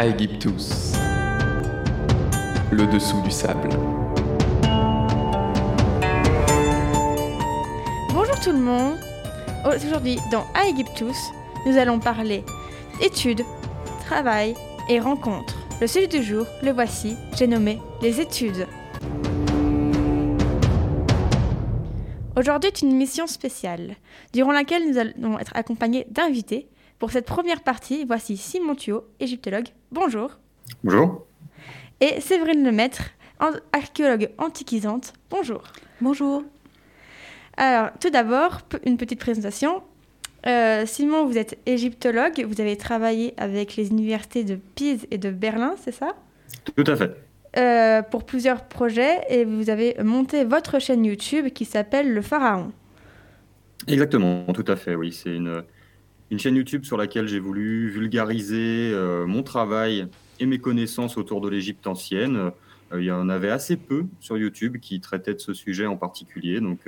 Aegyptus, le dessous du sable. Bonjour tout le monde. Aujourd'hui, dans Aegyptus, nous allons parler études, travail et rencontres. Le sujet du jour, le voici, j'ai nommé les études. Aujourd'hui est une mission spéciale, durant laquelle nous allons être accompagnés d'invités. Pour cette première partie, voici Simon Thuot, égyptologue. Bonjour. Bonjour. Et Séverine Lemaître, archéologue antiquisante. Bonjour. Bonjour. Alors, tout d'abord, une petite présentation. Euh, Simon, vous êtes égyptologue, vous avez travaillé avec les universités de Pise et de Berlin, c'est ça? Tout à fait. Euh, pour plusieurs projets et vous avez monté votre chaîne YouTube qui s'appelle Le Pharaon. Exactement, tout à fait, oui. C'est une, une chaîne YouTube sur laquelle j'ai voulu vulgariser euh, mon travail et mes connaissances autour de l'Égypte ancienne. Euh, il y en avait assez peu sur YouTube qui traitaient de ce sujet en particulier, donc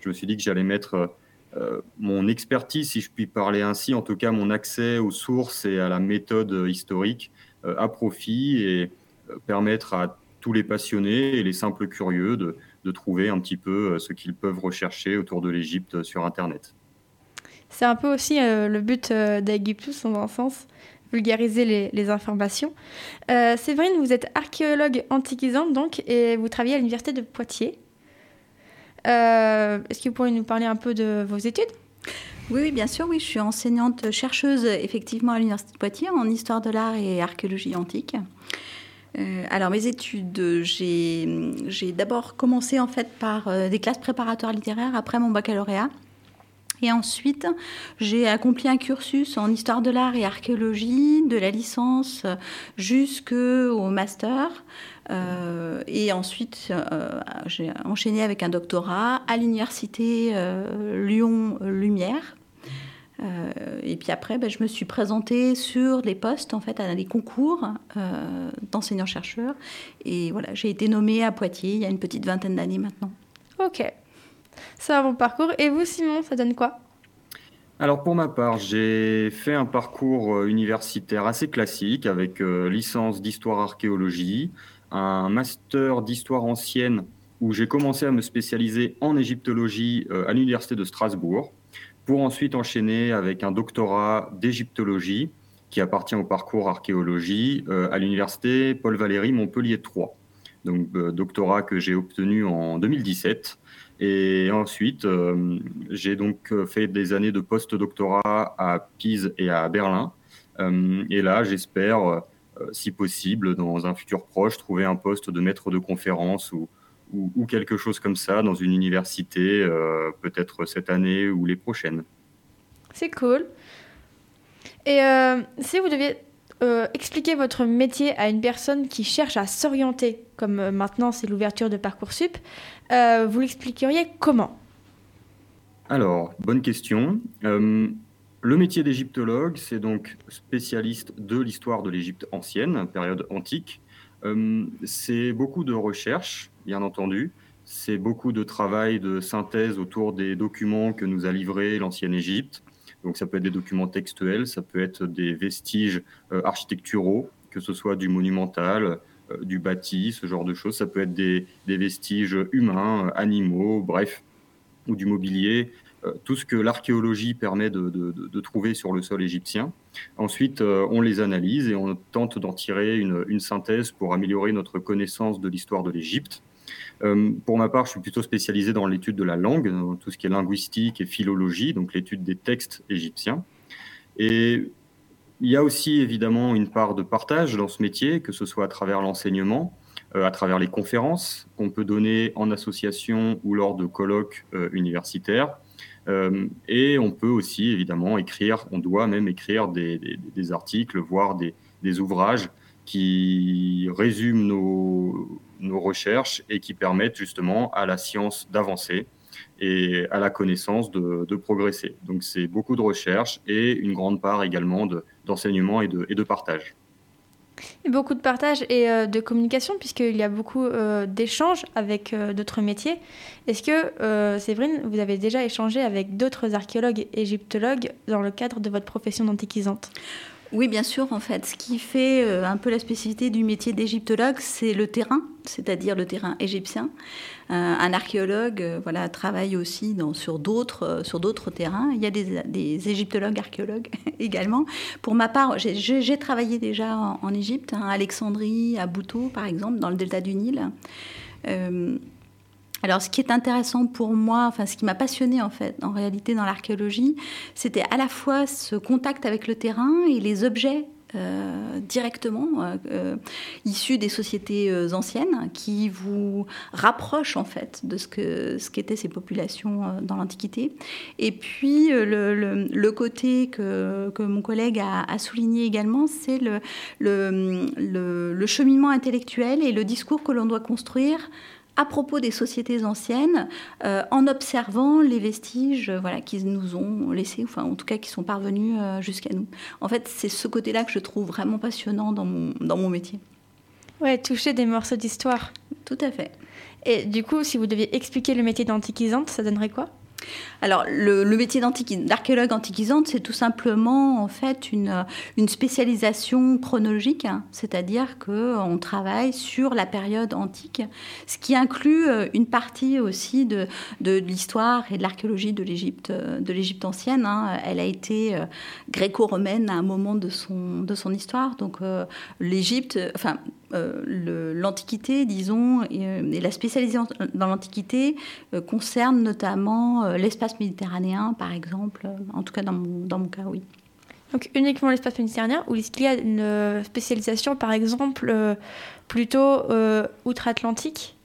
je me suis dit que j'allais mettre mon expertise, si je puis parler ainsi, en tout cas mon accès aux sources et à la méthode historique à profit et permettre à tous les passionnés et les simples curieux de, trouver un petit peu euh, ce qu'ils peuvent rechercher autour de l'Égypte euh, sur Internet. C'est un peu aussi euh, le but euh, d'Aegyptus, dans un sens, vulgariser les, informations. Séverine, vous êtes archéologue antiquisante, donc, et vous travaillez à l'Université de Poitiers. Est-ce que vous pourriez nous parler un peu de vos études? Oui, oui, bien sûr, oui. Je suis enseignante chercheuse effectivement à l'Université de Poitiers en histoire de l'art et archéologie antique. Euh, alors mes études, j'ai d'abord commencé en fait par euh, des classes préparatoires littéraires après mon baccalauréat. Et ensuite, j'ai accompli un cursus en histoire de l'art et archéologie, de la licence jusqu'au master. Euh, et ensuite, j'ai enchaîné avec un doctorat à l'université euh, et puis après, ben, je me suis présentée sur les postes, en fait, à des concours euh, d'enseignants-chercheurs. Et voilà, j'ai été nommée à Poitiers il y a une petite vingtaine d'années maintenant. Ok. Un bon parcours. Et vous, Simon, ça donne quoi? Alors pour ma part, j'ai fait un parcours euh, universitaire assez classique avec licence d'histoire-archéologie, un master d'histoire ancienne où j'ai commencé à me spécialiser en égyptologie à l'université de Strasbourg pour ensuite enchaîner avec un doctorat d'égyptologie qui appartient au parcours archéologie euh, à l'université Paul Valéry Montpellier 3. Donc euh, doctorat que j'ai obtenu en 2017 et ensuite euh, j'ai donc fait des années de post-doctorat à Pise et à Berlin et là j'espère si possible dans un futur proche trouver un poste de maître de conférence ou ou, quelque chose comme ça dans une université, euh, peut-être cette année ou les prochaines. C'est cool. Et euh, si vous deviez euh, expliquer votre métier à une personne qui cherche à s'orienter, comme maintenant c'est l'ouverture de Parcoursup, vous l'expliqueriez comment? Alors, bonne question. le métier d'égyptologue, c'est donc spécialiste de l'histoire de l'Égypte ancienne, période antique. c'est beaucoup de recherche, bien entendu. C'est beaucoup de travail de synthèse autour des documents que nous a livrés l'ancienne Égypte. Donc ça peut être des documents textuels, ça peut être des vestiges euh, architecturaux, que ce soit du monumental, euh, du bâti, ce genre de choses. Ça peut être des, vestiges humains, euh, animaux, bref, ou du mobilier, tout ce que l'archéologie permet de, trouver sur le sol égyptien. Ensuite, on les analyse et on tente d'en tirer une, une, synthèse pour améliorer notre connaissance de l'histoire de l'Égypte. Euh, pour ma part, je suis plutôt spécialisé dans l'étude de la langue, dans tout ce qui est linguistique et philologie, donc l'étude des textes égyptiens. Et il y a aussi évidemment une part de partage dans ce métier, que ce soit à travers l'enseignement, euh, à travers les conférences qu'on peut donner en association ou lors de colloques euh, universitaires. et on peut aussi évidemment écrire, on doit même écrire des, articles, voire des, des ouvrages qui résument nos, nos recherches et qui permettent justement à la science d'avancer et à la connaissance de, progresser. Donc c'est beaucoup de recherche et une grande part également d'enseignement et, de, partage. Beaucoup de partage et euh, de communication, puisqu'il y a beaucoup euh, d'échanges avec euh, d'autres métiers. Est-ce que, Séverine, vous avez déjà échangé avec d'autres archéologues égyptologues dans le cadre de votre profession d'antiquisante? Oui, bien sûr. En fait, ce qui fait euh, un peu la spécificité du métier d'égyptologue, c'est le terrain, c'est-à-dire le terrain égyptien. Euh, un archéologue, euh, voilà, travaille aussi sur d'autres terrains. Il y a des, égyptologues, archéologues également. Pour ma part, j'ai travaillé déjà en, Égypte, hein, à Alexandrie, à Boutou, par exemple, dans le delta du Nil. Alors, ce qui est intéressant pour moi, enfin, ce qui m'a passionné en fait, en réalité, dans l'archéologie, c'était à la fois ce contact avec le terrain et les objets euh, directement euh, euh, issus des sociétés anciennes qui vous rapprochent en fait de ce qu'étaient ces populations dans l'Antiquité. Et puis le, côté que, mon collègue a, souligné également, c'est le, cheminement intellectuel et le discours que l'on doit construire à propos des sociétés anciennes euh, en observant les vestiges euh, voilà, qu'ils nous ont laissés, enfin en tout cas qui sont parvenus euh, jusqu'à nous. En fait, c'est ce côté-là que je trouve vraiment passionnant dans mon, dans mon métier. Ouais, toucher des morceaux d'histoire. Tout à fait. Et du coup, si vous deviez expliquer le métier d'antiquisante, ça donnerait quoi? Alors, le, métier d'archéologue antiquisante, c'est tout simplement en fait une, spécialisation chronologique, hein. c'est-à-dire qu'on travaille sur la période antique, ce qui inclut euh, une partie aussi de, l'histoire et de l'archéologie de l'Égypte, euh, ancienne. Hein. Elle a été euh, gréco-romaine à un moment de son, de son histoire, donc l'Égypte, enfin l'Antiquité, disons, et, la spécialisation dans l'Antiquité concerne notamment l'espace méditerranéen, par exemple, en tout cas dans mon, dans mon cas, oui. Donc uniquement l'espace méditerranéen, ou est-ce qu'il y a une euh, spécialisation, par exemple, euh, plutôt euh, outre-Atlantique?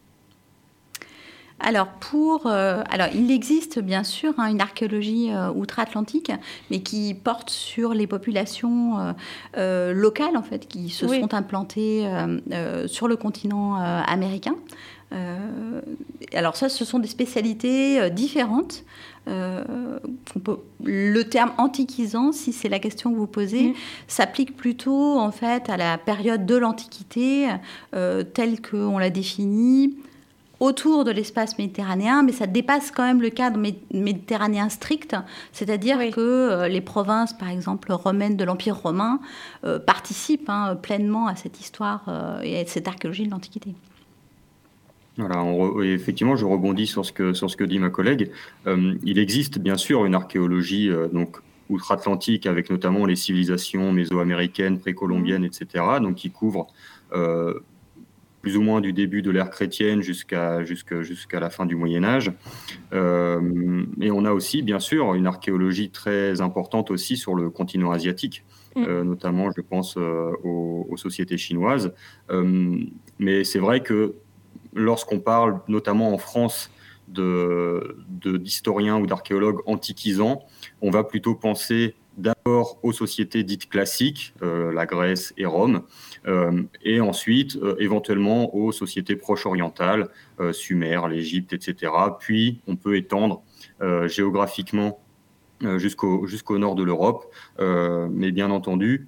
Alors, pour, alors, il existe bien sûr hein, une archéologie outre-Atlantique, mais qui porte sur les populations locales, en fait, qui se sont implantées sur le continent américain. Euh, alors ça, ce sont des spécialités euh, différentes. Euh, le terme antiquisant, si c'est la question que vous posez, s'applique plutôt en fait à la période de l'Antiquité telle qu'on l'a définie autour de l'espace méditerranéen, mais ça dépasse quand même le cadre méditerranéen strict, c'est-à-dire que les provinces, par exemple, romaines de l'Empire romain, participent hein, pleinement à cette histoire et à cette archéologie de l'Antiquité. Voilà, effectivement, je rebondis sur ce que, sur ce que dit ma collègue. Euh, il existe bien sûr une archéologie euh, donc outre-Atlantique avec notamment les civilisations mésoaméricaines, précolombiennes, etc., donc qui couvre euh, plus ou moins du début de l'ère chrétienne jusqu'à jusqu'à la fin du Moyen Âge. et on a aussi, bien sûr, une archéologie très importante aussi sur le continent asiatique. Mm. notamment, je pense aux, aux, sociétés chinoises. mais c'est vrai que lorsqu'on parle notamment en France d'historiens ou d'archéologues antiquisants, on va plutôt penser d'abord aux sociétés dites classiques, euh, la Grèce et Rome, euh, et ensuite euh, éventuellement aux sociétés proche-orientales, Sumer, l'Égypte, etc. Puis on peut étendre géographiquement jusqu'au jusqu'au nord de l'Europe, mais bien entendu,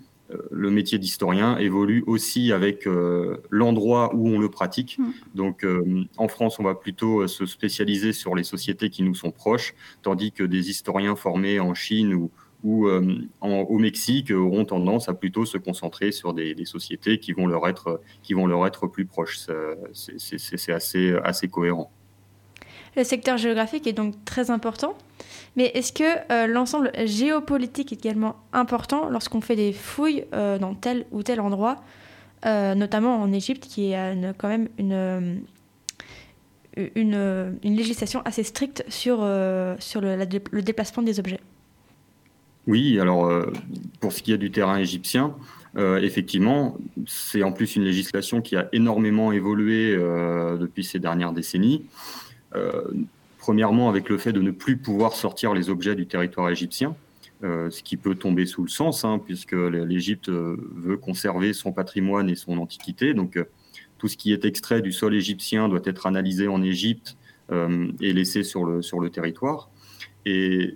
le métier d'historien évolue aussi avec euh, l'endroit où on le pratique. Mm. Donc euh, en France, on va plutôt se spécialiser sur les sociétés qui nous sont proches, tandis que des historiens formés en Chine ou, au Mexique auront tendance à plutôt se concentrer sur des, sociétés qui vont leur être, qui vont leur être plus proches. C'est assez, assez cohérent. Le secteur géographique est donc très important. Mais est-ce que euh, l'ensemble géopolitique est également important lorsqu'on fait des fouilles euh, dans tel ou tel endroit, euh, notamment en Égypte, qui a quand même une, une, législation assez stricte sur, sur le, déplacement des objets? Oui, alors pour ce qui est du terrain égyptien, effectivement, c'est en plus une législation qui a énormément évolué depuis ces dernières décennies. Premièrement, avec le fait de ne plus pouvoir sortir les objets du territoire égyptien, euh, ce qui peut tomber sous le sens, hein, puisque l'Égypte euh, veut conserver son patrimoine et son antiquité. Donc, euh, tout ce qui est extrait du sol égyptien doit être analysé en Égypte et laissé sur le, sur le territoire. Et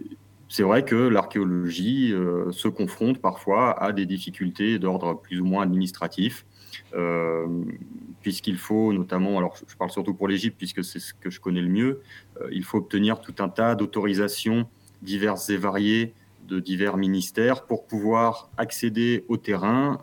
c'est vrai que l'archéologie se confronte parfois à des difficultés d'ordre plus ou moins administratif euh, puisqu'il faut notamment, alors je parle surtout pour l'Égypte puisque c'est ce que je connais le mieux, euh, il faut obtenir tout un tas d'autorisations diverses et variées divers ministères pour pouvoir accéder au terrain.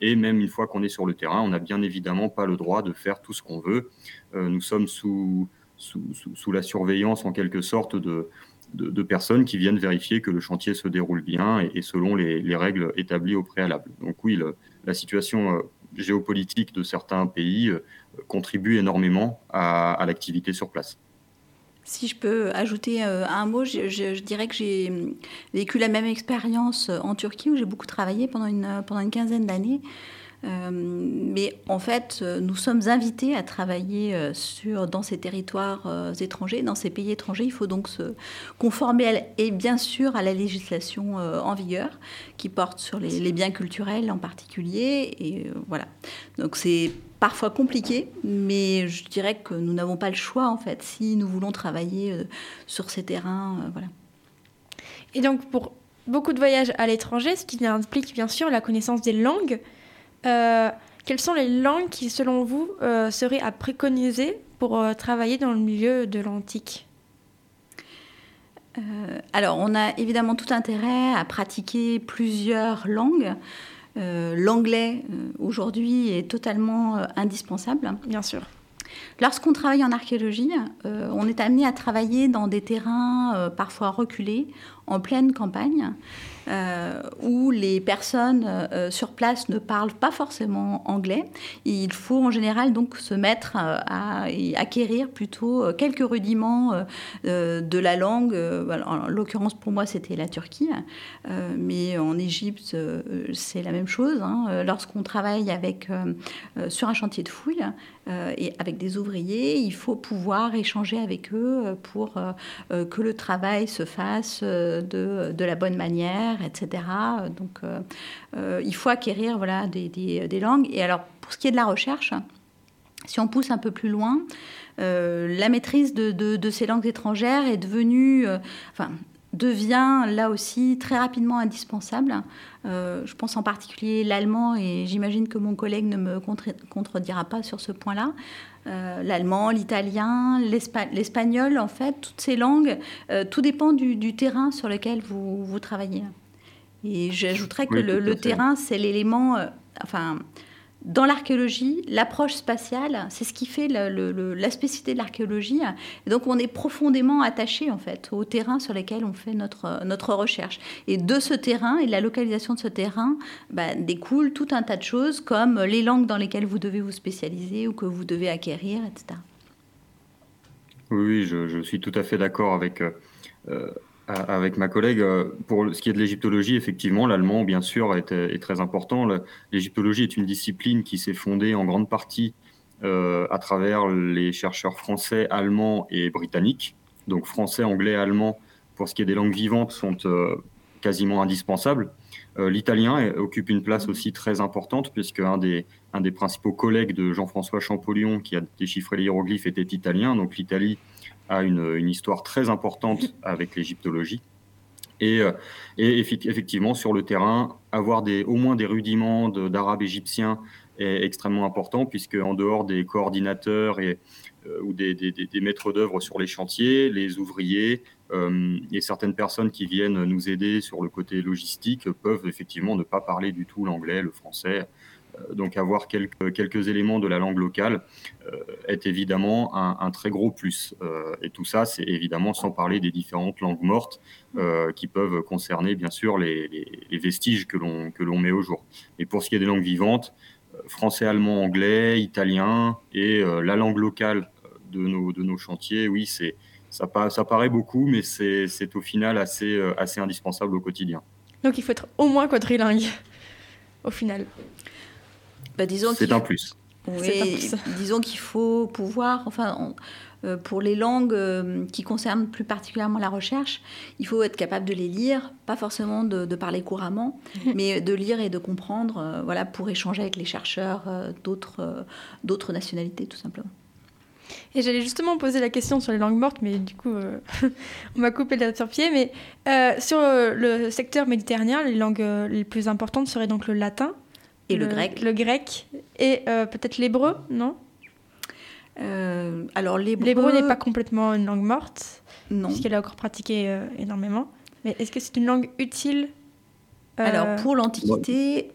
et même une fois qu'on est sur le terrain, on n'a bien évidemment pas le droit de faire tout ce qu'on veut. nous sommes sous, sous, la surveillance en quelque sorte de, de, personnes qui viennent vérifier que le chantier se déroule bien et, selon les, règles établies au préalable. Donc oui, la situation euh, géopolitique de certains pays euh, contribue énormément à, l'activité sur place. Si je peux ajouter euh, un mot, je, dirais que j'ai vécu la même expérience en Turquie où j'ai beaucoup travaillé pendant une quinzaine d'années. Euh, mais en fait, euh, nous sommes invités à travailler euh, sur, dans ces territoires étrangers, dans ces pays étrangers. Il faut donc se conformer et bien sûr à la législation en vigueur qui porte sur les, biens culturels en particulier. Et voilà. Donc c'est parfois compliqué, mais je dirais que nous n'avons pas le choix en fait si nous voulons travailler sur ces terrains. voilà. Et donc pour beaucoup de voyages à l'étranger, ce qui implique bien sûr la connaissance des langues. Euh, quelles sont les langues qui, selon vous, euh, seraient à préconiser pour euh, travailler dans le milieu de l'antique? Alors, on a évidemment tout intérêt à pratiquer plusieurs langues. L'anglais, aujourd'hui, est totalement indispensable. Bien sûr. Lorsqu'on travaille en archéologie, on est amené à travailler dans des terrains parfois reculés, en pleine campagne. Euh, où les personnes euh, sur place ne parlent pas forcément anglais. Il faut en général donc se mettre euh, à, acquérir plutôt quelques rudiments de la langue. En l'occurrence pour moi c'était la Turquie, mais en Égypte c'est la même chose. Hein. Lorsqu'on travaille avec, sur un chantier de fouille et avec des ouvriers, il faut pouvoir échanger avec eux pour que le travail se fasse de, la bonne manière etc. Donc, euh, euh, il faut acquérir voilà, des, langues. Et alors, pour ce qui est de la recherche, si on pousse un peu plus loin, euh, la maîtrise de, de, ces langues étrangères est devenue, enfin, devient là aussi très rapidement indispensable. je pense en particulier l'allemand, et j'imagine que mon collègue ne me contredira pas sur ce point-là. l'allemand, l'italien, l'espagnol, en fait, toutes ces langues, tout dépend du, du, terrain sur lequel vous, vous travaillez. Et j'ajouterais que le, terrain, c'est l'élément, euh, enfin, dans l'archéologie, l'approche spatiale, c'est ce qui fait la spécificité de l'archéologie. Donc, on est profondément attaché, en fait, au terrain sur lequel on fait notre, notre recherche. Et de ce terrain et de la localisation de ce terrain bah, découle tout un tas de choses, comme les langues dans lesquelles vous devez vous spécialiser ou que vous devez acquérir, etc. Oui, je, je suis tout à fait d'accord avec, euh, euh, avec ma collègue, euh, pour ce qui est de l'égyptologie, effectivement, l'allemand, bien sûr, est, très important. L'égyptologie est une discipline qui s'est fondée en grande partie euh, à travers les chercheurs français, allemands et britanniques. Donc français, anglais, allemand, pour ce qui est des langues vivantes, sont euh, quasiment indispensables. L'italien occupe une place aussi très importante, puisque un des, un des principaux collègues de Jean-François Champollion, qui a déchiffré les hiéroglyphes, était italien. Donc l'Italie a une, histoire très importante avec l'égyptologie. Et, euh, et, effectivement, sur le terrain, avoir des, au moins des rudiments d'arabe égyptien est extrêmement important, puisque en dehors des coordinateurs et, euh, ou des, des, maîtres d'œuvre sur les chantiers, les ouvriers euh, et certaines personnes qui viennent nous aider sur le côté logistique peuvent effectivement ne pas parler du tout l'anglais, le français. Euh, donc avoir quelques, éléments de la langue locale euh, est évidemment un, très gros plus. Euh, et tout ça, c'est évidemment sans parler des différentes langues mortes qui peuvent concerner bien sûr les, vestiges que l'on met au jour. Et pour ce qui est des langues vivantes, français, allemand, anglais, italien et la langue locale de nos, de nos chantiers, oui, c'est ça, ça paraît beaucoup, mais c'est au final assez, assez indispensable au quotidien. Donc il faut être au moins quadrilingue, au final. Bah, disons c'est un plus. Oui, disons qu'il faut pouvoir, enfin, euh, pour les langues euh, qui concernent plus particulièrement la recherche, il faut être capable de les lire, pas forcément de, parler couramment, mais de lire et de comprendre, euh, voilà, pour échanger avec les chercheurs d'autres d'autres nationalités, tout simplement. Et j'allais justement poser la question sur les langues mortes, mais du coup, on m'a coupé la sur pied. Mais sur le secteur méditerranéen, les langues les plus importantes seraient donc le latin, et le, grec. Le grec. Et euh, peut-être l'hébreu, non? Euh, Alors l'hébreu... L'hébreu n'est pas complètement une langue morte. Non. Puisqu'elle a encore pratiqué euh, énormément. Mais est-ce que c'est une langue utile alors pour l'Antiquité,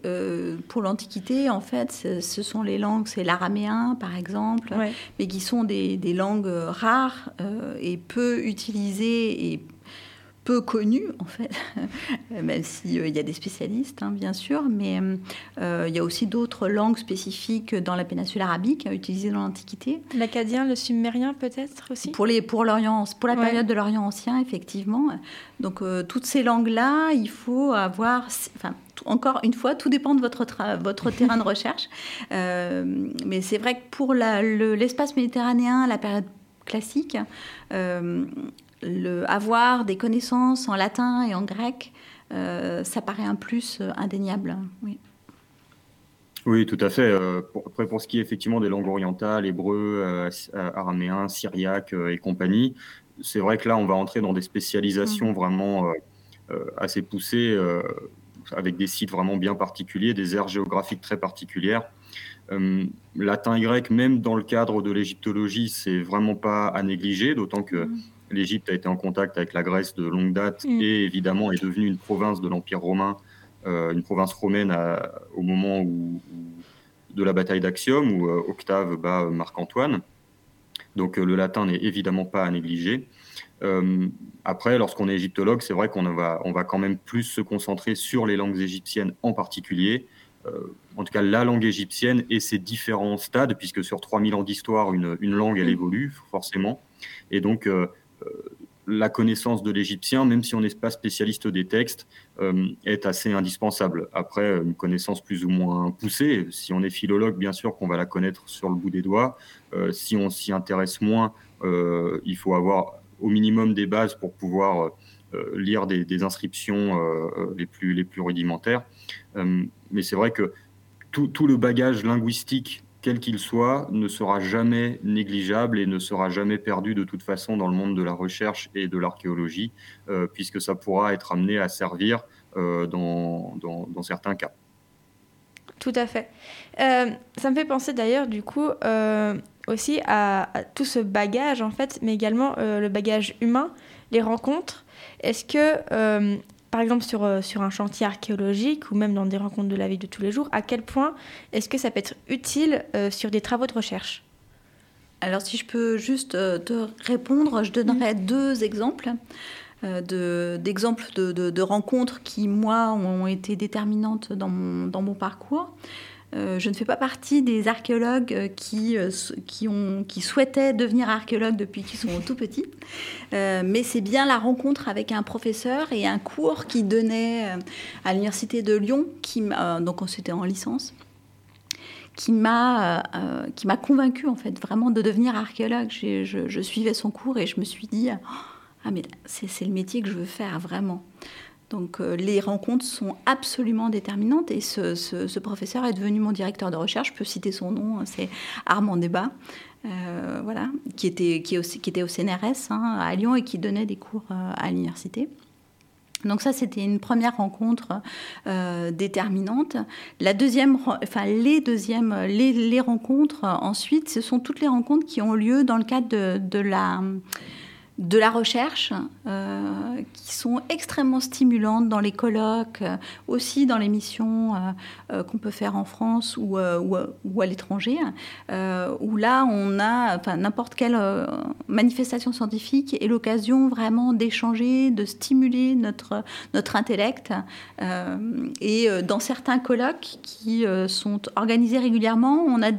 pour l'Antiquité, en fait, ce, sont les langues, c'est l'araméen par exemple, mais qui sont des, des langues rares et peu utilisées et peu connu, en fait, même s'il euh, y a des spécialistes, hein, bien sûr, mais euh, il y a aussi d'autres langues spécifiques dans la péninsule arabique utilisées dans l'Antiquité. L'acadien, le sumérien peut-être aussi? Pour, les, pour, l'Orient, pour la période de l'Orient ancien, effectivement. Donc euh, toutes ces langues-là, il faut avoir... Enfin, encore une fois, tout dépend de votre, votre terrain de recherche. mais c'est vrai que pour l'espace méditerranéen, la période classique, le, avoir des connaissances en latin et en grec, euh, ça paraît un plus euh, indéniable. Oui. Oui, tout à fait. Euh, pour, après, pour ce qui est effectivement des langues orientales, hébreu, araméen, syriaque et compagnie, c'est vrai que là, on va entrer dans des spécialisations mm. vraiment assez poussées, avec des sites vraiment bien particuliers, des aires géographiques très particulières. latin et grec, même dans le cadre de l'égyptologie, c'est vraiment pas à négliger, d'autant que mm l'Égypte a été en contact avec la Grèce de longue date mm. et évidemment est devenue une province de l'Empire romain, euh, une province romaine au moment où, de la bataille d'Axiom où euh, Octave bat Marc-Antoine. Donc euh, le latin n'est évidemment pas à négliger. après, lorsqu'on est égyptologue, c'est vrai qu'on va, on va quand même plus se concentrer sur les langues égyptiennes en particulier. en tout cas, la langue égyptienne et ses différents stades, puisque sur 3000 ans d'histoire, une, une, langue, elle mm. évolue forcément. Et donc, euh, la connaissance de l'égyptien, même si on n'est pas spécialiste des textes, euh, est assez indispensable. Après, une connaissance plus ou moins poussée, si on est philologue, bien sûr qu'on va la connaître sur le bout des doigts. Euh, si on s'y intéresse moins, il faut avoir au minimum des bases pour pouvoir lire des, inscriptions les, plus, rudimentaires. mais c'est vrai que tout, le bagage linguistique quel qu'il soit, ne sera jamais négligeable et ne sera jamais perdu de toute façon dans le monde de la recherche et de l'archéologie, euh, puisque ça pourra être amené à servir euh, dans, dans, certains cas. Tout à fait. Euh, ça me fait penser d'ailleurs du coup aussi à, à, tout ce bagage en fait, mais également le bagage humain, les rencontres. Est-ce que par exemple sur, euh, sur un chantier archéologique ou même dans des rencontres de la vie de tous les jours, à quel point est-ce que ça peut être utile euh, sur des travaux de recherche? Alors si je peux juste euh, te répondre, je donnerai mm. deux exemples. d'exemples de, de, rencontres qui, moi, ont été déterminantes dans mon, dans mon parcours. Euh, je ne fais pas partie des archéologues euh, qui, euh, qui, ont, qui souhaitaient devenir archéologues depuis qu'ils sont tout petits, mais c'est bien la rencontre avec un professeur et un cours qui donnait à l'université de Lyon, qui, donc c'était en licence, qui m'a qui m'a convaincu en fait vraiment de devenir archéologue. Je, je, suivais son cours et je me suis dit ah mais c'est le métier que je veux faire vraiment. Donc euh, les rencontres sont absolument déterminantes et ce, professeur est devenu mon directeur de recherche, je peux citer son nom, hein, c'est Armand Débat, euh, voilà, qui était, qui, était au CNRS hein, à Lyon et qui donnait des cours euh, à l'université. Donc ça, c'était une première rencontre déterminante. La deuxième, enfin les deuxièmes, les, rencontres ensuite, ce sont toutes les rencontres qui ont lieu dans le cadre de la de la recherche euh, qui sont extrêmement stimulantes dans les colloques, euh, aussi dans les missions euh, qu'on peut faire en France ou, ou, à l'étranger, où là on a n'importe quelle manifestation scientifique et l'occasion vraiment d'échanger, de stimuler notre, notre intellect. et dans certains colloques qui sont organisés régulièrement, on a,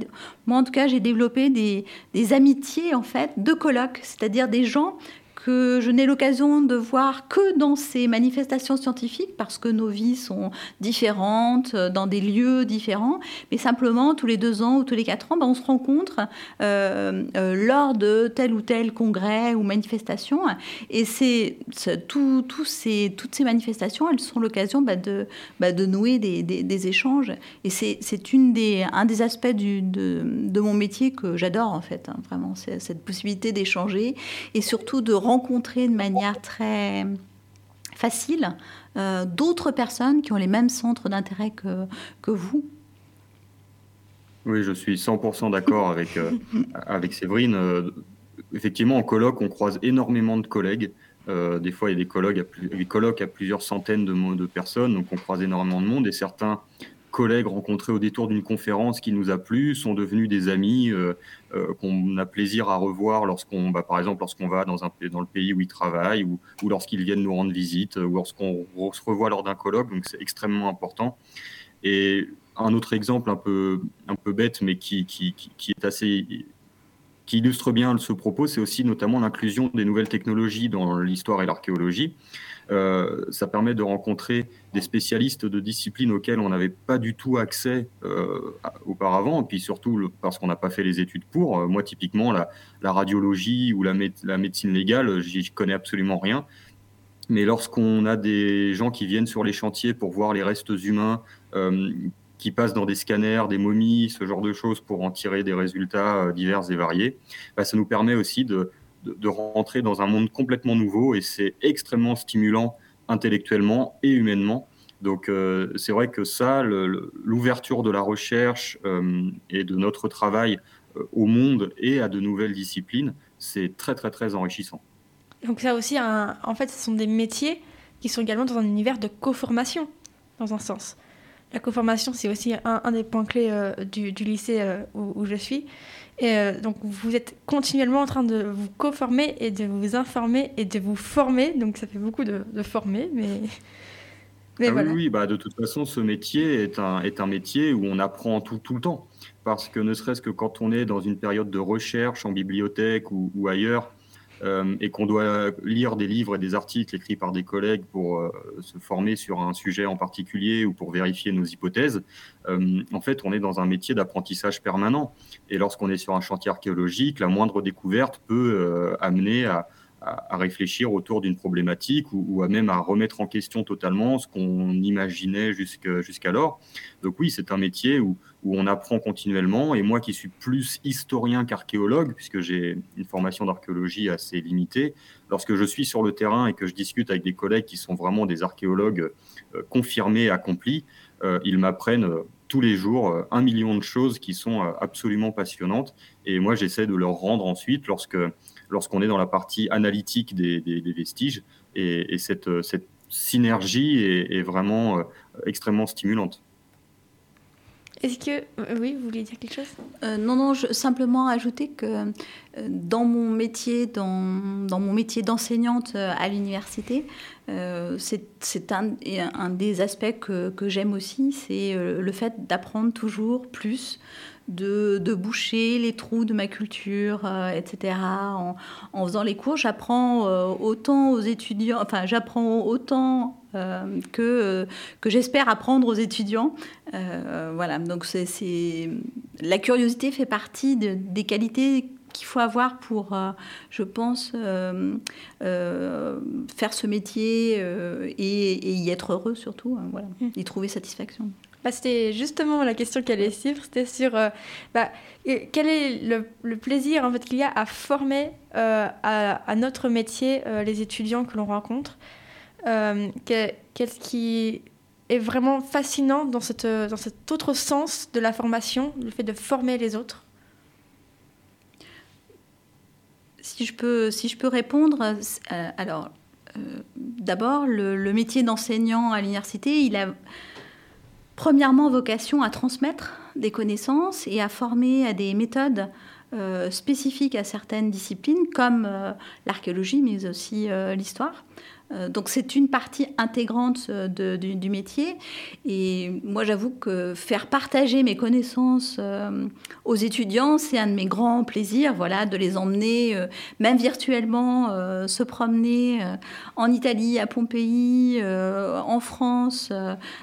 moi en tout cas j'ai développé des, des amitiés en fait de colloques, c'est-à-dire des gens que je n'ai l'occasion de voir que dans ces manifestations scientifiques, parce que nos vies sont différentes, euh, dans des lieux différents, mais simplement tous les deux ans ou tous les quatre ans, ben, on se rencontre euh, euh, lors de tel ou tel congrès ou manifestation. Et c'est tout, ces, toutes ces manifestations, elles sont l'occasion ben, de, ben, de nouer des, échanges. Et c'est un des aspects du, de, de, mon métier que j'adore, en fait, hein, vraiment, cette possibilité d'échanger et surtout de rencontrer rencontrer de manière très facile euh, d'autres personnes qui ont les mêmes centres d'intérêt que, que vous. Oui, je suis 100% d'accord avec, euh, avec Séverine. Euh, effectivement, en colloque, on croise énormément de collègues. des fois, il y a des colloques à, des colloques à plusieurs centaines de, de, personnes, donc on croise énormément de monde. Et certains collègues rencontrés au détour d'une conférence qui nous a plu sont devenus des amis euh, euh, qu'on a plaisir à revoir lorsqu'on, bah, par exemple, lorsqu'on va dans, le pays où ils travaillent ou, lorsqu'ils viennent nous rendre visite ou lorsqu'on se revoit lors d'un colloque. Donc c'est extrêmement important. Et un autre exemple un peu, bête, mais qui illustre bien ce propos, c'est aussi notamment l'inclusion des nouvelles technologies dans l'histoire et l'archéologie. Euh, ça permet de rencontrer des spécialistes de disciplines auxquelles on n'avait pas du tout accès euh, auparavant, puis surtout parce qu'on n'a pas fait les études pour. Euh, moi, typiquement, la, radiologie ou la, la médecine légale, j'y connais absolument rien. Mais lorsqu'on a des gens qui viennent sur les chantiers pour voir les restes humains, qui passent dans des scanners, des momies, ce genre de choses pour en tirer des résultats divers et variés, bah, ça nous permet aussi de, de, rentrer dans un monde complètement nouveau et c'est extrêmement stimulant intellectuellement et humainement. Donc euh, c'est vrai que ça, l'ouverture de la recherche euh, et de notre travail euh, au monde et à de nouvelles disciplines, c'est très très très enrichissant. Donc ça aussi, en fait, ce sont des métiers qui sont également dans un univers de co-formation, dans un sens. La co-formation, c'est aussi un, des points clés du, lycée où, je suis. Et euh, donc, vous êtes continuellement en train de vous co-former et de vous informer et de vous former. Donc, ça fait beaucoup de, former, mais. mais ah voilà. Oui, bah, de toute façon, ce métier est un, est un métier où on apprend tout, tout le temps. Parce que ne serait-ce que quand on est dans une période de recherche en bibliothèque ou, ou ailleurs, euh, et qu'on doit lire des livres et des articles écrits par des collègues pour euh, se former sur un sujet en particulier ou pour vérifier nos hypothèses, euh, en fait, on est dans un métier d'apprentissage permanent. Et lorsqu'on est sur un chantier archéologique, la moindre découverte peut amener à, à, réfléchir autour d'une problématique ou, à même à remettre en question totalement ce qu'on imaginait jusqu'alors. Donc oui, c'est un métier où, où, on apprend continuellement. Et moi qui suis plus historien qu'archéologue, puisque j'ai une formation d'archéologie assez limitée, lorsque je suis sur le terrain et que je discute avec des collègues qui sont vraiment des archéologues euh, confirmés, accomplis, euh, ils m'apprennent euh, tous les jours un million de choses qui sont absolument passionnantes. Et moi, j'essaie de leur rendre ensuite lorsque lorsqu'on est dans la partie analytique des, vestiges. Et, cette, synergie est, vraiment euh, extrêmement stimulante. Est-ce que euh, oui, vous voulez dire quelque chose? Euh, Non, non, je, simplement ajouter que dans mon métier, dans, mon métier d'enseignante à l'université, c'est un, un, des aspects que, que j'aime aussi, c'est le fait d'apprendre toujours plus de, boucher les trous de ma culture, euh, etc. En, faisant les cours, j'apprends euh, autant aux étudiants, enfin j'apprends autant euh, que, que j'espère apprendre aux étudiants. voilà, donc c'est, la curiosité fait partie des qualités qu'il faut avoir pour, je pense, faire ce métier et, y être heureux surtout, hein, voilà, mmh. y trouver satisfaction. Bah, c'était justement la question qu'elle allait suivre. C'était sur euh, bah, quel est le, plaisir en fait, qu'il y a à former euh, à, notre métier euh, les étudiants que l'on rencontre. Qu'est-ce qui est vraiment fascinant dans, cette, dans cet autre sens de la formation, le fait de former les autres? Si je peux, si je peux répondre, alors d'abord, le, métier d'enseignant à l'université, il a premièrement vocation à transmettre des connaissances et à former à des méthodes euh, spécifiques à certaines disciplines comme euh, l'archéologie mais aussi euh, l'histoire. Euh, donc c'est une partie intégrante euh, du, métier. Et moi j'avoue que faire partager mes connaissances euh, aux étudiants, c'est un de mes grands plaisirs, voilà, de les emmener, même virtuellement, se promener en Italie, à Pompéi, en France,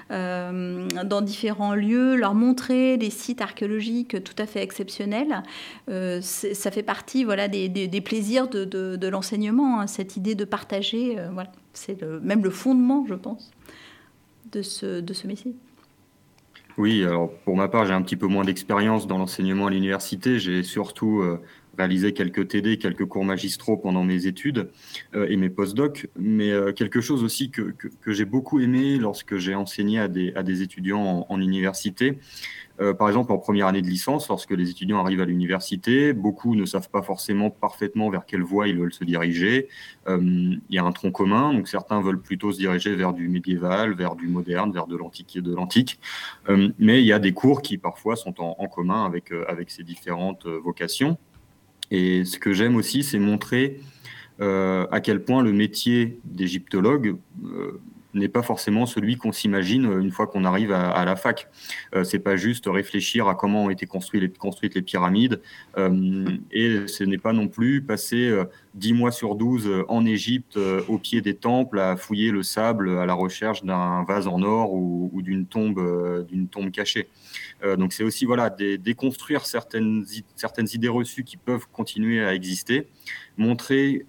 dans différents lieux, leur montrer des sites archéologiques tout à fait exceptionnels. ça fait partie voilà, des, plaisirs de, l'enseignement, hein, cette idée de partager. voilà. C'est même le fondement, je pense, de ce, de métier. Oui, alors pour ma part, j'ai un petit peu moins d'expérience dans l'enseignement à l'université. J'ai surtout euh, réalisé quelques TD, quelques cours magistraux pendant mes études et mes post-docs, mais quelque chose aussi que, j'ai beaucoup aimé lorsque j'ai enseigné à des, étudiants en université, euh, par exemple, en première année de licence, lorsque les étudiants arrivent à l'université, beaucoup ne savent pas forcément parfaitement vers quelle voie ils veulent se diriger. Euh, il y a un tronc commun, donc certains veulent plutôt se diriger vers du médiéval, vers du moderne, vers de l'antique. Euh, mais il y a des cours qui parfois sont en, commun avec, avec ces différentes vocations. Et ce que j'aime aussi, c'est montrer à quel point le métier d'égyptologue n'est pas forcément celui qu'on s'imagine euh, une fois qu'on arrive à, la fac. Euh, c'est pas juste réfléchir à comment ont été construites les, pyramides, euh, et ce n'est pas non plus passer dix mois sur 12 en Égypte au pied des temples à fouiller le sable à la recherche d'un vase en or ou, d'une tombe, d'une tombe cachée. donc c'est aussi voilà déconstruire certaines certaines idées reçues qui peuvent continuer à exister, montrer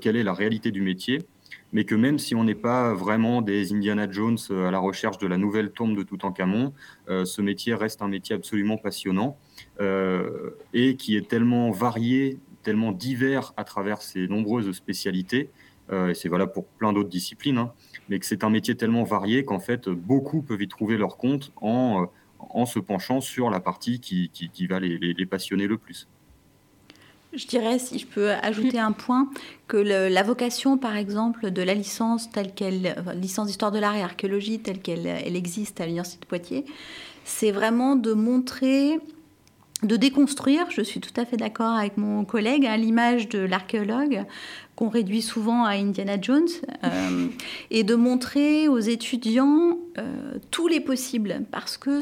quelle est la réalité du métier mais que même si on n'est pas vraiment des Indiana Jones euh, à la recherche de la nouvelle tombe de Toutankhamon, euh, ce métier reste un métier absolument passionnant euh, et qui est tellement varié, tellement divers à travers ses nombreuses spécialités, et c'est valable pour plein d'autres disciplines, hein, mais que c'est un métier tellement varié qu'en fait beaucoup peuvent y trouver leur compte en, en se penchant sur la partie qui, qui, va les, les passionner le plus. Je dirais, si je peux ajouter un point, que la vocation, par exemple, de la licence telle qu'elle, licence d'histoire de l'art et archéologie telle qu'elle elle existe à l'université de Poitiers, c'est vraiment de montrer de déconstruire, je suis tout à fait d'accord avec mon collègue, à l'image de l'archéologue, qu'on réduit souvent à Indiana Jones, euh, et de montrer aux étudiants euh, tous les possibles, parce que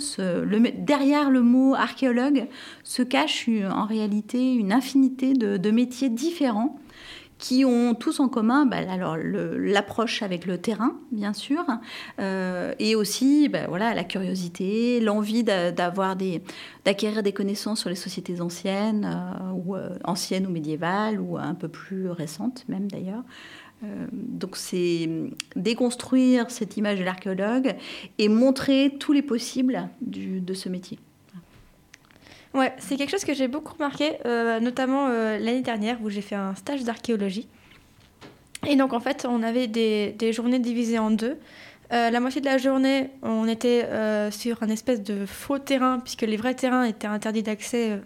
derrière le mot archéologue se cache en réalité une infinité de métiers différents qui ont tous en commun bah, alors l'approche avec le terrain, bien sûr, euh, et aussi bah, voilà, la curiosité, l'envie d'avoir des, d'acquérir des connaissances sur les sociétés anciennes, euh, ou euh, anciennes ou médiévales, ou un peu plus récentes même d'ailleurs. donc c'est déconstruire cette image de l'archéologue et montrer tous les possibles du, de ce métier. Ouais, c'est quelque chose que j'ai beaucoup remarqué, euh, notamment euh, l'année dernière où j'ai fait un stage d'archéologie. Et donc en fait, on avait des, des journées divisées en deux. Euh, la moitié de la journée, on était sur un espèce de faux terrain, puisque les vrais terrains étaient interdits d'accès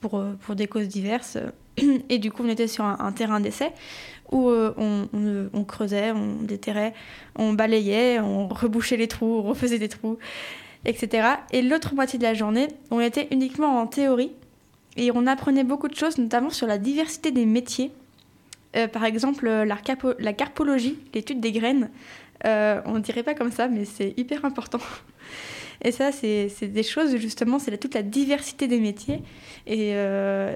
pour, pour des causes diverses. Et du coup, on était sur un, terrain d'essai où on, on, on, creusait, on déterrait, on balayait, on rebouchait les trous, on refaisait des trous etc. Et l'autre moitié de la journée, on était uniquement en théorie et on apprenait beaucoup de choses, notamment sur la diversité des métiers. Euh, par exemple, la, la carpologie, l'étude des graines. Euh, on ne dirait pas comme ça, mais c'est hyper important. Et ça, c'est des choses, justement, c'est toute la diversité des métiers. Et, euh,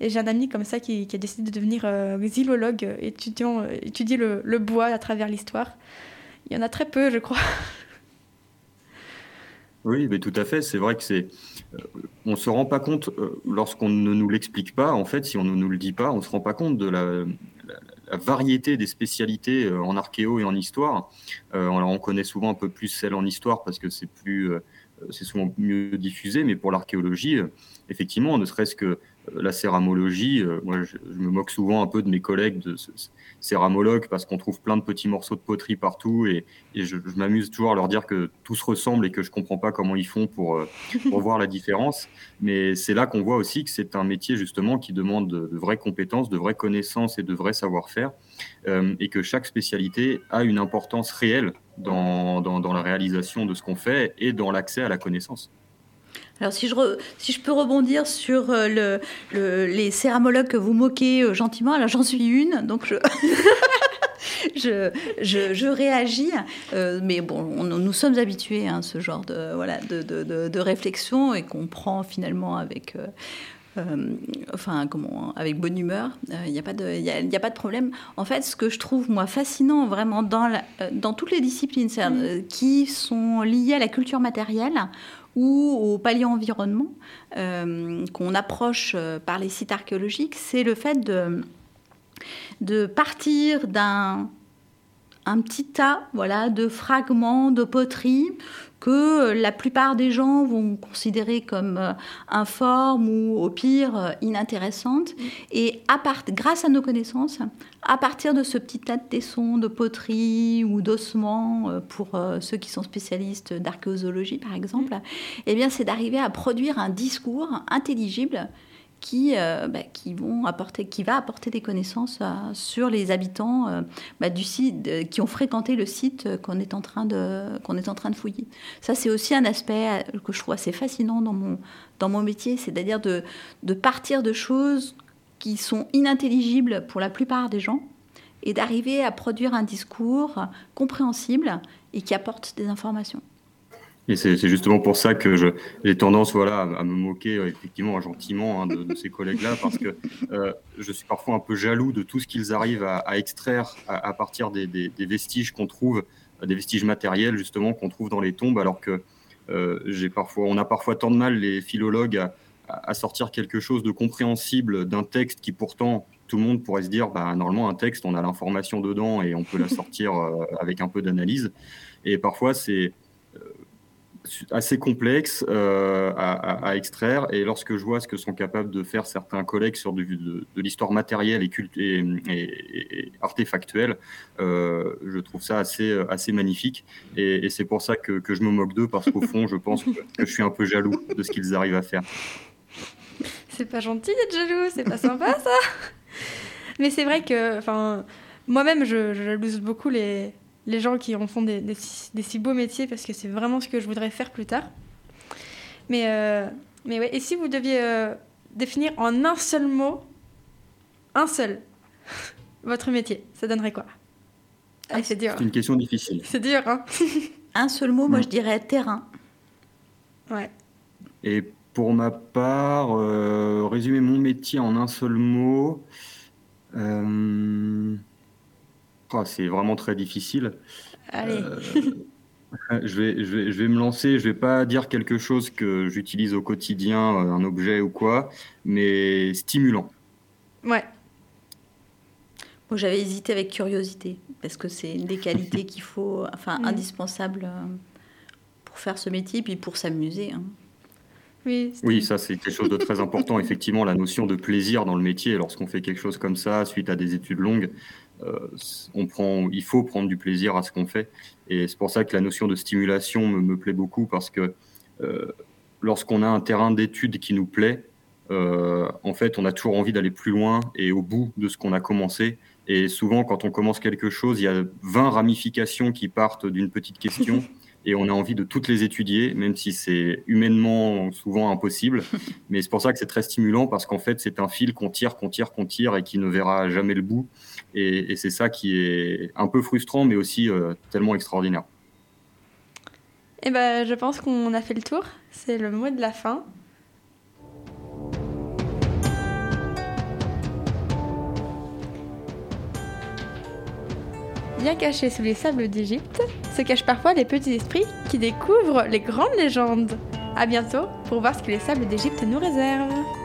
j'ai un ami comme ça qui, a décidé de devenir xylologue, étudiant, étudier le bois à travers l'histoire. Il y en a très peu, je crois. Oui, mais tout à fait. C'est vrai que c'est. Euh, on se rend pas compte euh, lorsqu'on ne nous l'explique pas. En fait, si on ne nous le dit pas, on se rend pas compte de la, variété des spécialités euh, en archéo et en histoire. on connaît souvent un peu plus celle en histoire parce que c'est plus, c'est souvent mieux diffusé. Mais pour l'archéologie, effectivement, ne serait-ce que la céramologie, moi, je, me moque souvent un peu de mes collègues de céramologues parce qu'on trouve plein de petits morceaux de poterie partout et, je, m'amuse toujours à leur dire que tout se ressemble et que je comprends pas comment ils font pour, euh, voir la différence. Mais c'est là qu'on voit aussi que c'est un métier justement qui demande de, vraies compétences, de vraies connaissances et de vrais savoir-faire euh, et que chaque spécialité a une importance réelle dans, la réalisation de ce qu'on fait et dans l'accès à la connaissance. Alors si je, si je peux rebondir sur euh, le, les céramologues que vous moquez euh, gentiment, alors j'en suis une, donc je... je, je, réagis, euh, mais bon, nous sommes habitués à hein, ce genre de, voilà, de, de, de réflexion et qu'on prend finalement avec, enfin, comment, avec bonne humeur. Il n'y a, pas de, y a, y a, pas de problème. En fait, ce que je trouve, moi, fascinant vraiment dans, dans toutes les disciplines mmh. qui sont liées à la culture matérielle, ou au paléo-environnement euh, qu'on approche euh, par les sites archéologiques, c'est le fait de, de partir d'un un petit tas voilà, de fragments de poterie que la plupart des gens vont considérer comme euh, informes ou au pire euh, inintéressantes. Et à part, grâce à nos connaissances, à partir de ce petit tas de tessons, de poterie ou d'ossements, euh, pour ceux qui sont spécialistes d'archéologie par exemple, eh bien c'est d'arriver à produire un discours intelligible qui, euh, bah, qui, va apporter des connaissances euh, sur les habitants euh, bah, du site, qui ont fréquenté le site qu'on est, en train de, fouiller. Ça, c'est aussi un aspect que je trouve assez fascinant dans mon, métier, c'est-à-dire de partir de choses qui sont inintelligibles pour la plupart des gens et d'arriver à produire un discours compréhensible et qui apporte des informations. Et c'est justement pour ça que j'ai tendance voilà, à, me moquer euh, effectivement gentiment hein, de, ces collègues-là, parce que euh, je suis parfois un peu jaloux de tout ce qu'ils arrivent à, extraire à, partir des, vestiges qu'on trouve, des vestiges matériels justement qu'on trouve dans les tombes, alors que euh, j'ai parfois, on a parfois tant de mal les philologues à, sortir quelque chose de compréhensible d'un texte qui pourtant tout le monde pourrait se dire, bah, normalement un texte, on a l'information dedans et on peut la sortir avec un peu d'analyse. Et parfois c'est assez complexe euh, à, extraire. Et lorsque je vois ce que sont capables de faire certains collègues sur de, de, l'histoire matérielle et, et, artefactuelle, euh, je trouve ça assez, assez magnifique. Et, c'est pour ça que, que, je me moque d'eux, parce qu'au fond, je pense que, je suis un peu jaloux de ce qu'ils arrivent à faire. C'est pas gentil d'être jaloux, c'est pas sympa ça. Mais c'est vrai que, moi-même, je, je jalouse beaucoup les, les gens qui en font des, si beaux métiers parce que c'est vraiment ce que je voudrais faire plus tard. Mais, euh, mais ouais, et si vous deviez euh, définir en un seul mot, un seul, votre métier, ça donnerait quoi? Ah, C'est dur. C'est une question difficile. C'est dur, hein Un seul mot, moi je dirais terrain. Ouais. Et pour ma part, euh, résumer mon métier en un seul mot. Oh, c'est vraiment très difficile. Allez. Euh, je, vais, je, vais, je vais me lancer. Je vais pas dire quelque chose que j'utilise au quotidien, euh, un objet ou quoi, mais stimulant. Ouais. Moi, j'avais hésité avec curiosité, parce que c'est une des qualités qu'il faut, enfin, mm. indispensable euh, pour faire ce métier, puis pour s'amuser. Hein. Oui, oui, ça c'est quelque chose de très important. Effectivement, la notion de plaisir dans le métier, lorsqu'on fait quelque chose comme ça, suite à des études longues, on prend, il faut prendre du plaisir à ce qu'on fait. Et c'est pour ça que la notion de stimulation me, plaît beaucoup parce que euh, lorsqu'on a un terrain d'étude qui nous plaît, euh, en fait, on a toujours envie d'aller plus loin et au bout de ce qu'on a commencé. Et souvent, quand on commence quelque chose, il y a 20 ramifications qui partent d'une petite question. et on a envie de toutes les étudier, même si c'est humainement souvent impossible. Mais c'est pour ça que c'est très stimulant parce qu'en fait, c'est un fil qu'on tire, qu'on tire, qu'on tire et qui ne verra jamais le bout. Et, c'est ça qui est un peu frustrant, mais aussi euh, tellement extraordinaire. Eh ben, je pense qu'on a fait le tour. C'est le mot de la fin. Bien cachés sous les sables d'Égypte, se cachent parfois les petits esprits qui découvrent les grandes légendes. À bientôt pour voir ce que les sables d'Égypte nous réservent.